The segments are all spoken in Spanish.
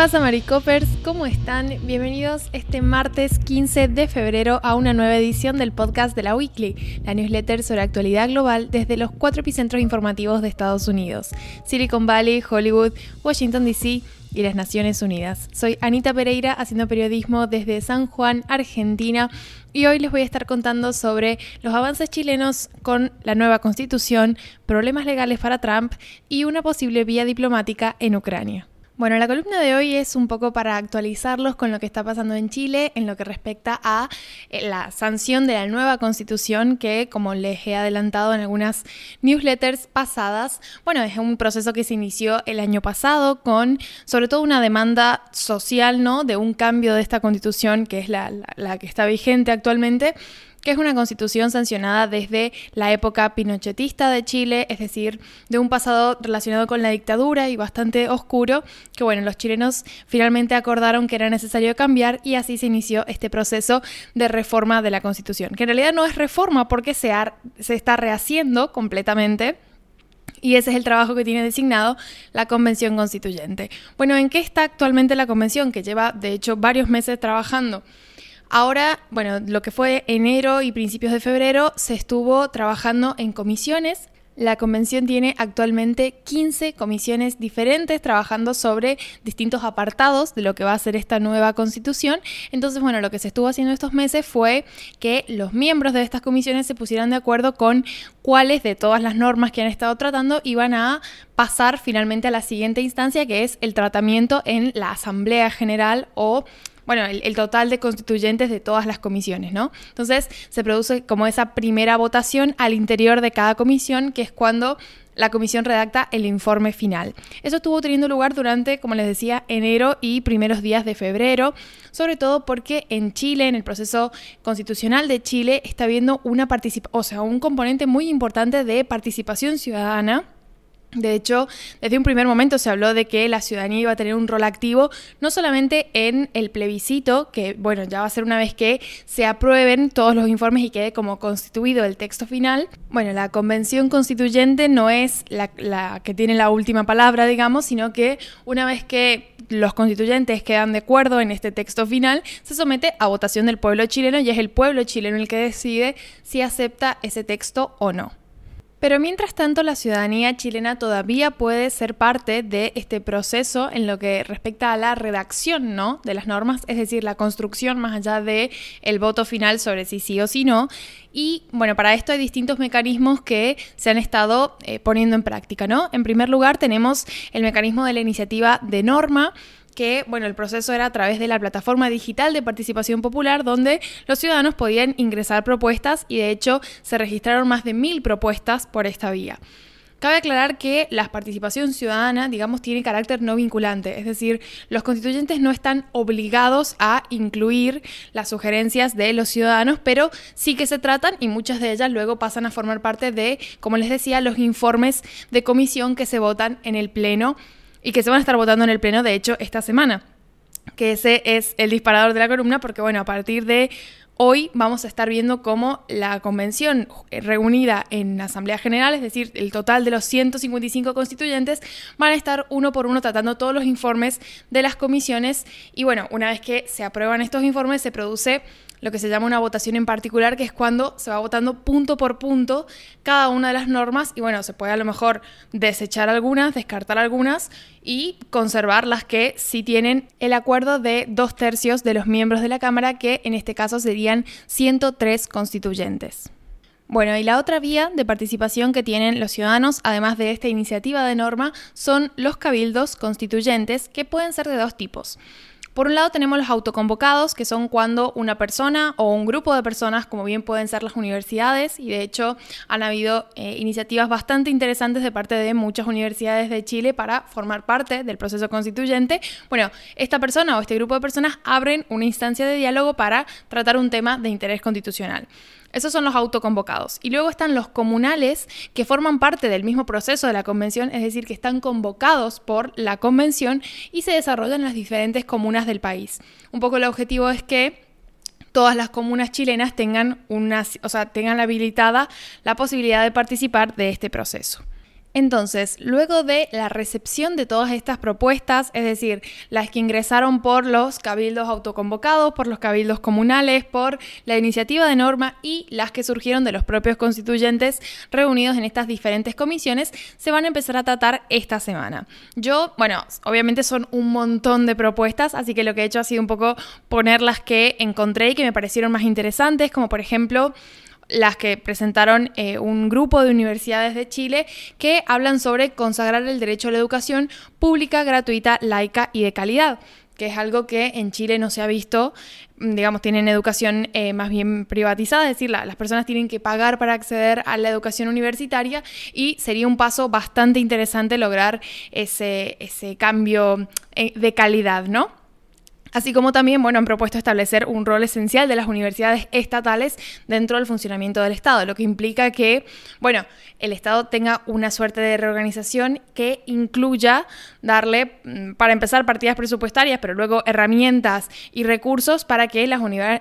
pasa, Maricopers? ¿Cómo están? Bienvenidos este martes 15 de febrero a una nueva edición del podcast de la Weekly, la newsletter sobre actualidad global desde los cuatro epicentros informativos de Estados Unidos: Silicon Valley, Hollywood, Washington DC y las Naciones Unidas. Soy Anita Pereira haciendo periodismo desde San Juan, Argentina, y hoy les voy a estar contando sobre los avances chilenos con la nueva constitución, problemas legales para Trump y una posible vía diplomática en Ucrania. Bueno, la columna de hoy es un poco para actualizarlos con lo que está pasando en Chile en lo que respecta a eh, la sanción de la nueva constitución que, como les he adelantado en algunas newsletters pasadas, bueno, es un proceso que se inició el año pasado con sobre todo una demanda social, ¿no? De un cambio de esta constitución que es la, la que está vigente actualmente que es una constitución sancionada desde la época pinochetista de Chile, es decir, de un pasado relacionado con la dictadura y bastante oscuro, que bueno, los chilenos finalmente acordaron que era necesario cambiar y así se inició este proceso de reforma de la constitución, que en realidad no es reforma porque se, se está rehaciendo completamente. Y ese es el trabajo que tiene designado la Convención Constituyente. Bueno, ¿en qué está actualmente la Convención? Que lleva, de hecho, varios meses trabajando Ahora, bueno, lo que fue enero y principios de febrero se estuvo trabajando en comisiones. La convención tiene actualmente 15 comisiones diferentes trabajando sobre distintos apartados de lo que va a ser esta nueva constitución. Entonces, bueno, lo que se estuvo haciendo estos meses fue que los miembros de estas comisiones se pusieran de acuerdo con cuáles de todas las normas que han estado tratando iban a pasar finalmente a la siguiente instancia, que es el tratamiento en la Asamblea General o bueno, el, total de constituyentes de todas las comisiones, ¿no? Entonces se produce como esa primera votación al interior de cada comisión, que es cuando la comisión redacta el informe final. Eso estuvo teniendo lugar durante, como les decía, enero y primeros días de febrero, sobre todo porque en Chile, en el proceso constitucional de Chile, está habiendo una participación, o sea, un componente muy importante de participación ciudadana de hecho, desde un primer momento se habló de que la ciudadanía iba a tener un rol activo, no solamente en el plebiscito, que bueno, ya va a ser una vez que se aprueben todos los informes y quede como constituido el texto final. Bueno, la convención constituyente no es la, la que tiene la última palabra, digamos, sino que una vez que los constituyentes quedan de acuerdo en este texto final, se somete a votación del pueblo chileno y es el pueblo chileno el que decide si acepta ese texto o no. Pero mientras tanto, la ciudadanía chilena todavía puede ser parte de este proceso en lo que respecta a la redacción, ¿no? De las normas, es decir, la construcción más allá de el voto final sobre si sí o si no. Y bueno, para esto hay distintos mecanismos que se han estado eh, poniendo en práctica, ¿no? En primer lugar, tenemos el mecanismo de la iniciativa de norma que, bueno, el proceso era a través de la plataforma digital de participación popular donde los ciudadanos podían ingresar propuestas y de hecho se registraron más de mil propuestas por esta vía. Cabe aclarar que la participación ciudadana, digamos, tiene carácter no vinculante, es decir, los constituyentes no están obligados a incluir las sugerencias de los ciudadanos, pero sí que se tratan y muchas de ellas luego pasan a formar parte de, como les decía, los informes de comisión que se votan en el Pleno y que se van a estar votando en el Pleno, de hecho, esta semana. Que ese es el disparador de la columna, porque bueno, a partir de hoy vamos a estar viendo cómo la convención reunida en Asamblea General, es decir, el total de los 155 constituyentes, van a estar uno por uno tratando todos los informes de las comisiones y bueno, una vez que se aprueban estos informes se produce lo que se llama una votación en particular, que es cuando se va votando punto por punto cada una de las normas y bueno, se puede a lo mejor desechar algunas, descartar algunas y conservar las que sí tienen el acuerdo de dos tercios de los miembros de la Cámara, que en este caso serían 103 constituyentes. Bueno, y la otra vía de participación que tienen los ciudadanos, además de esta iniciativa de norma, son los cabildos constituyentes, que pueden ser de dos tipos. Por un lado tenemos los autoconvocados, que son cuando una persona o un grupo de personas, como bien pueden ser las universidades, y de hecho han habido eh, iniciativas bastante interesantes de parte de muchas universidades de Chile para formar parte del proceso constituyente. Bueno, esta persona o este grupo de personas abren una instancia de diálogo para tratar un tema de interés constitucional. Esos son los autoconvocados. Y luego están los comunales que forman parte del mismo proceso de la convención, es decir, que están convocados por la convención y se desarrollan en las diferentes comunas del país. Un poco el objetivo es que todas las comunas chilenas tengan una, o sea, tengan habilitada la posibilidad de participar de este proceso. Entonces, luego de la recepción de todas estas propuestas, es decir, las que ingresaron por los cabildos autoconvocados, por los cabildos comunales, por la iniciativa de norma y las que surgieron de los propios constituyentes reunidos en estas diferentes comisiones, se van a empezar a tratar esta semana. Yo, bueno, obviamente son un montón de propuestas, así que lo que he hecho ha sido un poco poner las que encontré y que me parecieron más interesantes, como por ejemplo las que presentaron eh, un grupo de universidades de Chile que hablan sobre consagrar el derecho a la educación pública, gratuita, laica y de calidad que es algo que en Chile no se ha visto, mm, digamos, tienen educación eh, más bien privatizada, es decir, las personas tienen que pagar para acceder a la educación universitaria y sería un paso bastante interesante lograr ese, ese cambio eh, de calidad, ¿no? Así como también, bueno, han propuesto establecer un rol esencial de las universidades estatales dentro del funcionamiento del Estado, lo que implica que, bueno, el Estado tenga una suerte de reorganización que incluya darle, mm, para empezar, partidas presupuestarias, pero luego herramientas y recursos para que las,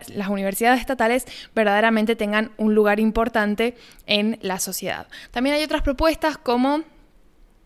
las universidades estatales verdaderamente tengan un lugar importante en la sociedad. También hay otras propuestas como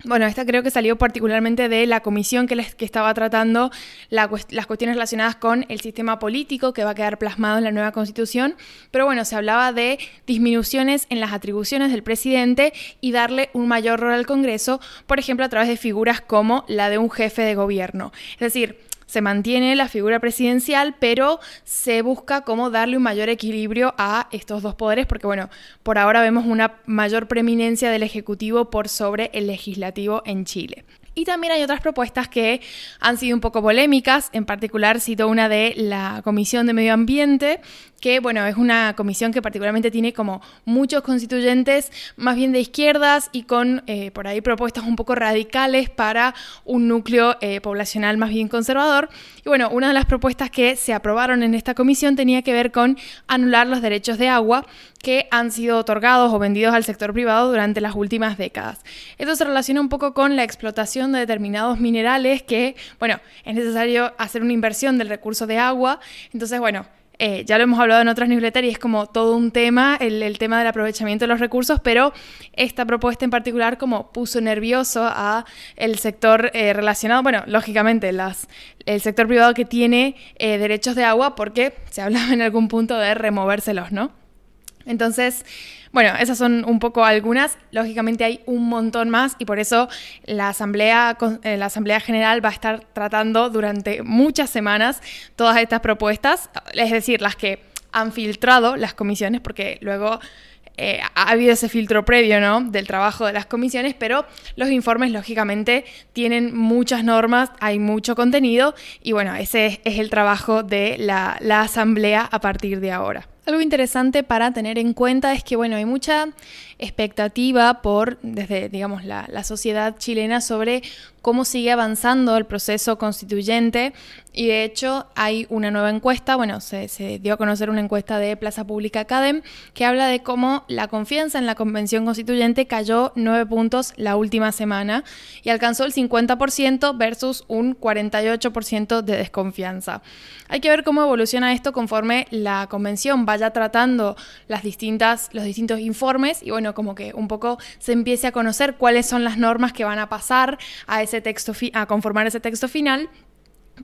bueno, esta creo que salió particularmente de la comisión que, les, que estaba tratando las cuestiones relacionadas con el sistema político que va a quedar plasmado en la nueva constitución, pero bueno, se hablaba de disminuciones en las atribuciones del presidente y darle un mayor rol al Congreso, por ejemplo, a través de figuras como la de un jefe de gobierno. Es decir, se mantiene la figura presidencial, pero se busca cómo darle un mayor equilibrio a estos dos poderes, porque bueno, por ahora vemos una mayor preeminencia del Ejecutivo por sobre el Legislativo en Chile. Y también hay otras propuestas que han sido un poco polémicas, en particular cito una de la Comisión de Medio Ambiente, que bueno, es una comisión que particularmente tiene como muchos constituyentes más bien de izquierdas y con eh, por ahí propuestas un poco radicales para un núcleo eh, poblacional más bien conservador. Y bueno, una de las propuestas que se aprobaron en esta comisión tenía que ver con anular los derechos de agua que han sido otorgados o vendidos al sector privado durante las últimas décadas. Esto se relaciona un poco con la explotación de determinados minerales que, bueno, es necesario hacer una inversión del recurso de agua. Entonces, bueno, eh, ya lo hemos hablado en otras newsletters y es como todo un tema, el, tema del aprovechamiento de los recursos, pero esta propuesta en particular como puso nervioso a el sector eh, relacionado, bueno, lógicamente el sector privado que tiene eh, derechos de agua porque se hablaba en algún punto de removérselos, ¿no? Entonces, bueno, esas son un poco algunas. Lógicamente hay un montón más y por eso la Asamblea, eh, la Asamblea General va a estar tratando durante muchas semanas todas estas propuestas, es decir, las que han filtrado las comisiones, porque luego eh, ha habido ese filtro previo ¿no? del trabajo de las comisiones, pero los informes lógicamente tienen muchas normas, hay mucho contenido y bueno, ese es, el trabajo de la, la asamblea a partir de ahora. Algo interesante para tener en cuenta es que, bueno, hay mucha expectativa por, desde, digamos, la, la sociedad chilena sobre cómo sigue avanzando el proceso constituyente y de hecho hay una nueva encuesta, bueno, se, dio a conocer una encuesta de Plaza Pública Academ que habla de cómo la confianza en la convención constituyente cayó nueve puntos la última semana y alcanzó el 50% versus un 48% de desconfianza. Hay que ver cómo evoluciona esto conforme la convención vaya tratando las distintas, los distintos informes y bueno, como que un poco se empiece a conocer cuáles son las normas que van a pasar a ese texto a conformar ese texto final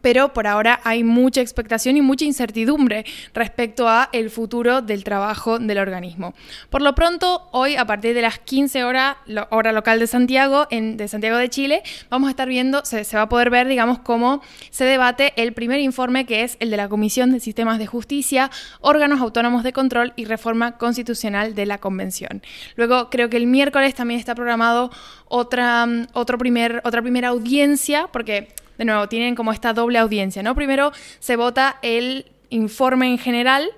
pero por ahora hay mucha expectación y mucha incertidumbre respecto a el futuro del trabajo del organismo. Por lo pronto, hoy a partir de las 15 horas, hora local de Santiago, de Santiago de Chile, vamos a estar viendo, se, va a poder ver, digamos, cómo se debate el primer informe que es el de la Comisión de Sistemas de Justicia, órganos autónomos de control y reforma constitucional de la Convención. Luego, creo que el miércoles también está programado otra, primer, otra primera audiencia, porque de nuevo, tienen como esta doble audiencia, ¿no? Primero se vota el informe en general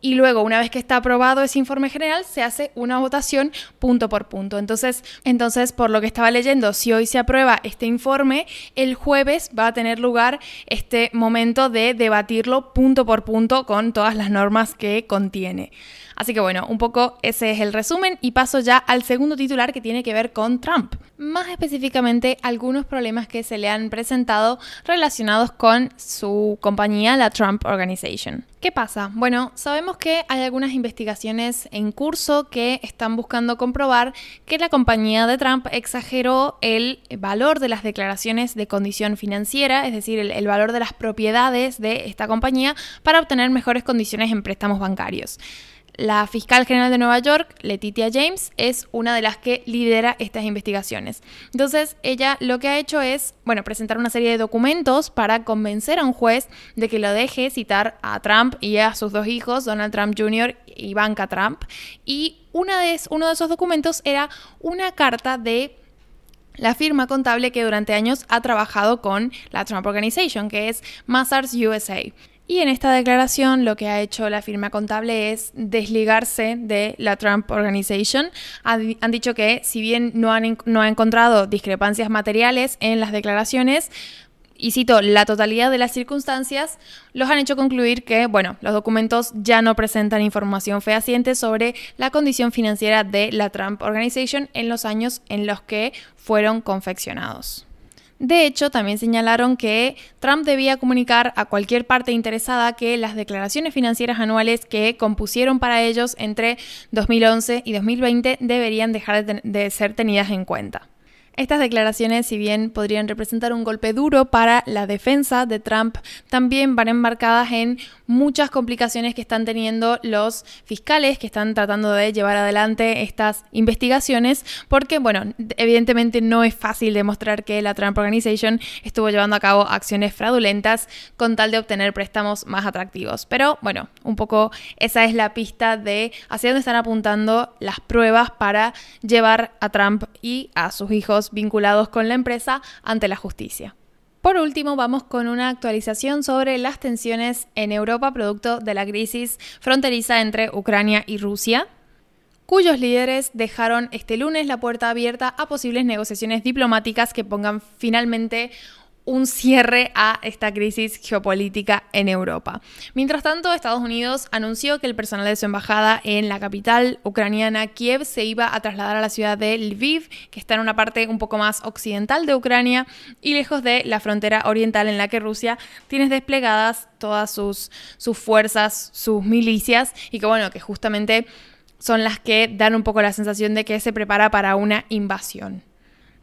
y luego, una vez que está aprobado ese informe general, se hace una votación punto por punto. Entonces, entonces, por lo que estaba leyendo, si hoy se aprueba este informe, el jueves va a tener lugar este momento de debatirlo punto por punto con todas las normas que contiene. Así que bueno, un poco ese es el resumen y paso ya al segundo titular que tiene que ver con Trump. Más específicamente, algunos problemas que se le han presentado relacionados con su compañía, la Trump Organization. ¿Qué pasa? Bueno, sabemos que hay algunas investigaciones en curso que están buscando comprobar que la compañía de Trump exageró el valor de las declaraciones de condición financiera, es decir, el, valor de las propiedades de esta compañía para obtener mejores condiciones en préstamos bancarios. La fiscal general de Nueva York, Letitia James, es una de las que lidera estas investigaciones. Entonces, ella lo que ha hecho es, bueno, presentar una serie de documentos para convencer a un juez de que lo deje citar a Trump y a sus dos hijos, Donald Trump Jr. y Ivanka Trump. Y una de, uno de esos documentos era una carta de la firma contable que durante años ha trabajado con la Trump Organization, que es Mazars USA. Y en esta declaración lo que ha hecho la firma contable es desligarse de la Trump Organization. Han dicho que si bien no han, no encontrado discrepancias materiales en las declaraciones, y cito, la totalidad de las circunstancias los han hecho concluir que, bueno, los documentos ya no presentan información fehaciente sobre la condición financiera de la Trump Organization en los años en los que fueron confeccionados. De hecho, también señalaron que Trump debía comunicar a cualquier parte interesada que las declaraciones financieras anuales que compusieron para ellos entre 2011 y 2020 deberían dejar de, ser tenidas en cuenta. Estas declaraciones, si bien podrían representar un golpe duro para la defensa de Trump, también van enmarcadas en muchas complicaciones que están teniendo los fiscales que están tratando de llevar adelante estas investigaciones, porque, bueno, evidentemente no es fácil demostrar que la Trump Organization estuvo llevando a cabo acciones fraudulentas con tal de obtener préstamos más atractivos. Pero, bueno, un poco esa es la pista de hacia dónde están apuntando las pruebas para llevar a Trump y a sus hijos vinculados con la empresa ante la justicia. Por último, vamos con una actualización sobre las tensiones en Europa producto de la crisis fronteriza entre Ucrania y Rusia cuyos líderes dejaron este lunes la puerta abierta a posibles negociaciones diplomáticas que pongan finalmente un cierre a esta crisis geopolítica en Europa. Mientras tanto, Estados Unidos anunció que el personal de su embajada en la capital ucraniana, Kiev, se iba a trasladar a la ciudad de Lviv, que está en una parte un poco más occidental de Ucrania y lejos de la frontera oriental en la que Rusia tiene desplegadas todas sus, sus fuerzas, sus milicias, y que bueno, que justamente son las que dan un poco la sensación de que se prepara para una invasión.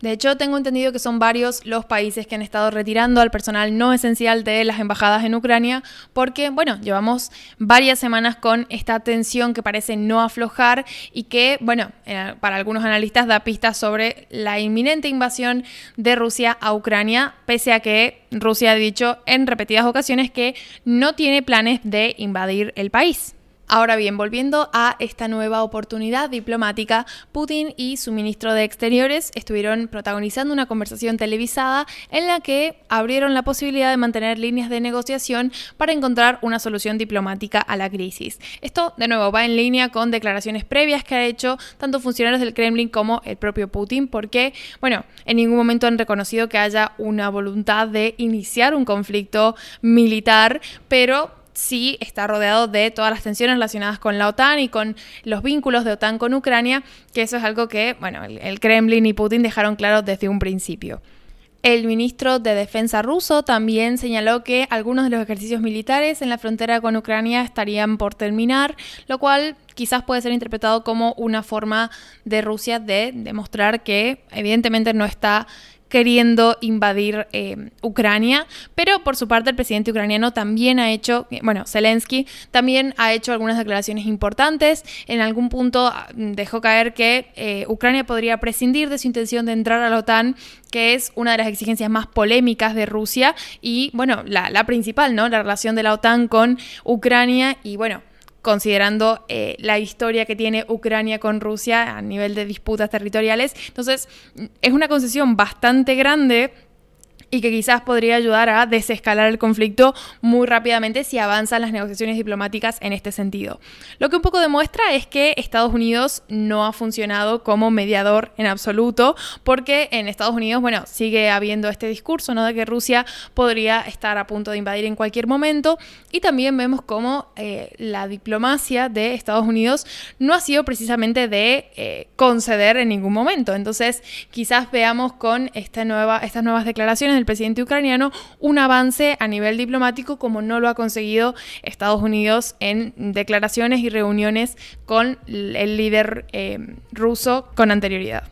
De hecho, tengo entendido que son varios los países que han estado retirando al personal no esencial de las embajadas en Ucrania porque, bueno, llevamos varias semanas con esta tensión que parece no aflojar y que, bueno, eh, para algunos analistas da pistas sobre la inminente invasión de Rusia a Ucrania, pese a que Rusia ha dicho en repetidas ocasiones que no tiene planes de invadir el país. Ahora bien, volviendo a esta nueva oportunidad diplomática, Putin y su ministro de Exteriores estuvieron protagonizando una conversación televisada en la que abrieron la posibilidad de mantener líneas de negociación para encontrar una solución diplomática a la crisis. Esto, de nuevo, va en línea con declaraciones previas que ha hecho tanto funcionarios del Kremlin como el propio Putin, porque, bueno, en ningún momento han reconocido que haya una voluntad de iniciar un conflicto militar, pero sí está rodeado de todas las tensiones relacionadas con la OTAN y con los vínculos de OTAN con Ucrania, que eso es algo que, bueno, el, Kremlin y Putin dejaron claro desde un principio. El ministro de Defensa ruso también señaló que algunos de los ejercicios militares en la frontera con Ucrania estarían por terminar, lo cual quizás puede ser interpretado como una forma de Rusia de demostrar que evidentemente no está queriendo invadir eh, Ucrania, pero por su parte el presidente ucraniano también ha hecho, bueno, Zelensky también ha hecho algunas declaraciones importantes, en algún punto ah, dejó caer que eh, Ucrania podría prescindir de su intención de entrar a la OTAN, que es una de las exigencias más polémicas de Rusia y, bueno, la, la principal, ¿no? La relación de la OTAN con Ucrania y, bueno, considerando eh, la historia que tiene Ucrania con Rusia a nivel de disputas territoriales. Entonces, es una concesión bastante grande y que quizás podría ayudar a desescalar el conflicto muy rápidamente si avanzan las negociaciones diplomáticas en este sentido. Lo que un poco demuestra es que Estados Unidos no ha funcionado como mediador en absoluto, porque en Estados Unidos, bueno, sigue habiendo este discurso, ¿no? De que Rusia podría estar a punto de invadir en cualquier momento, y también vemos cómo eh, la diplomacia de Estados Unidos no ha sido precisamente de eh, conceder en ningún momento. Entonces, quizás veamos con esta nueva, estas nuevas declaraciones declaraciones del presidente ucraniano un avance a nivel diplomático como no lo ha conseguido Estados Unidos en declaraciones y reuniones con el líder eh, ruso con anterioridad.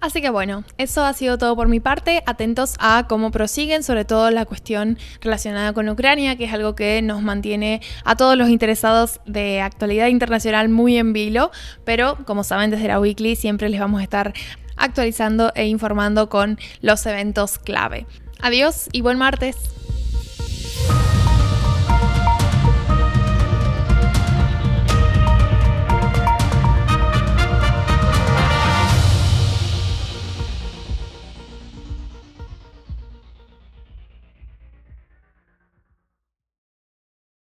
Así que bueno, eso ha sido todo por mi parte. Atentos a cómo prosiguen, sobre todo la cuestión relacionada con Ucrania, que es algo que nos mantiene a todos los interesados de actualidad internacional muy en vilo. Pero como saben, desde la Weekly siempre les vamos a estar actualizando e informando con los eventos clave. Adiós y buen martes.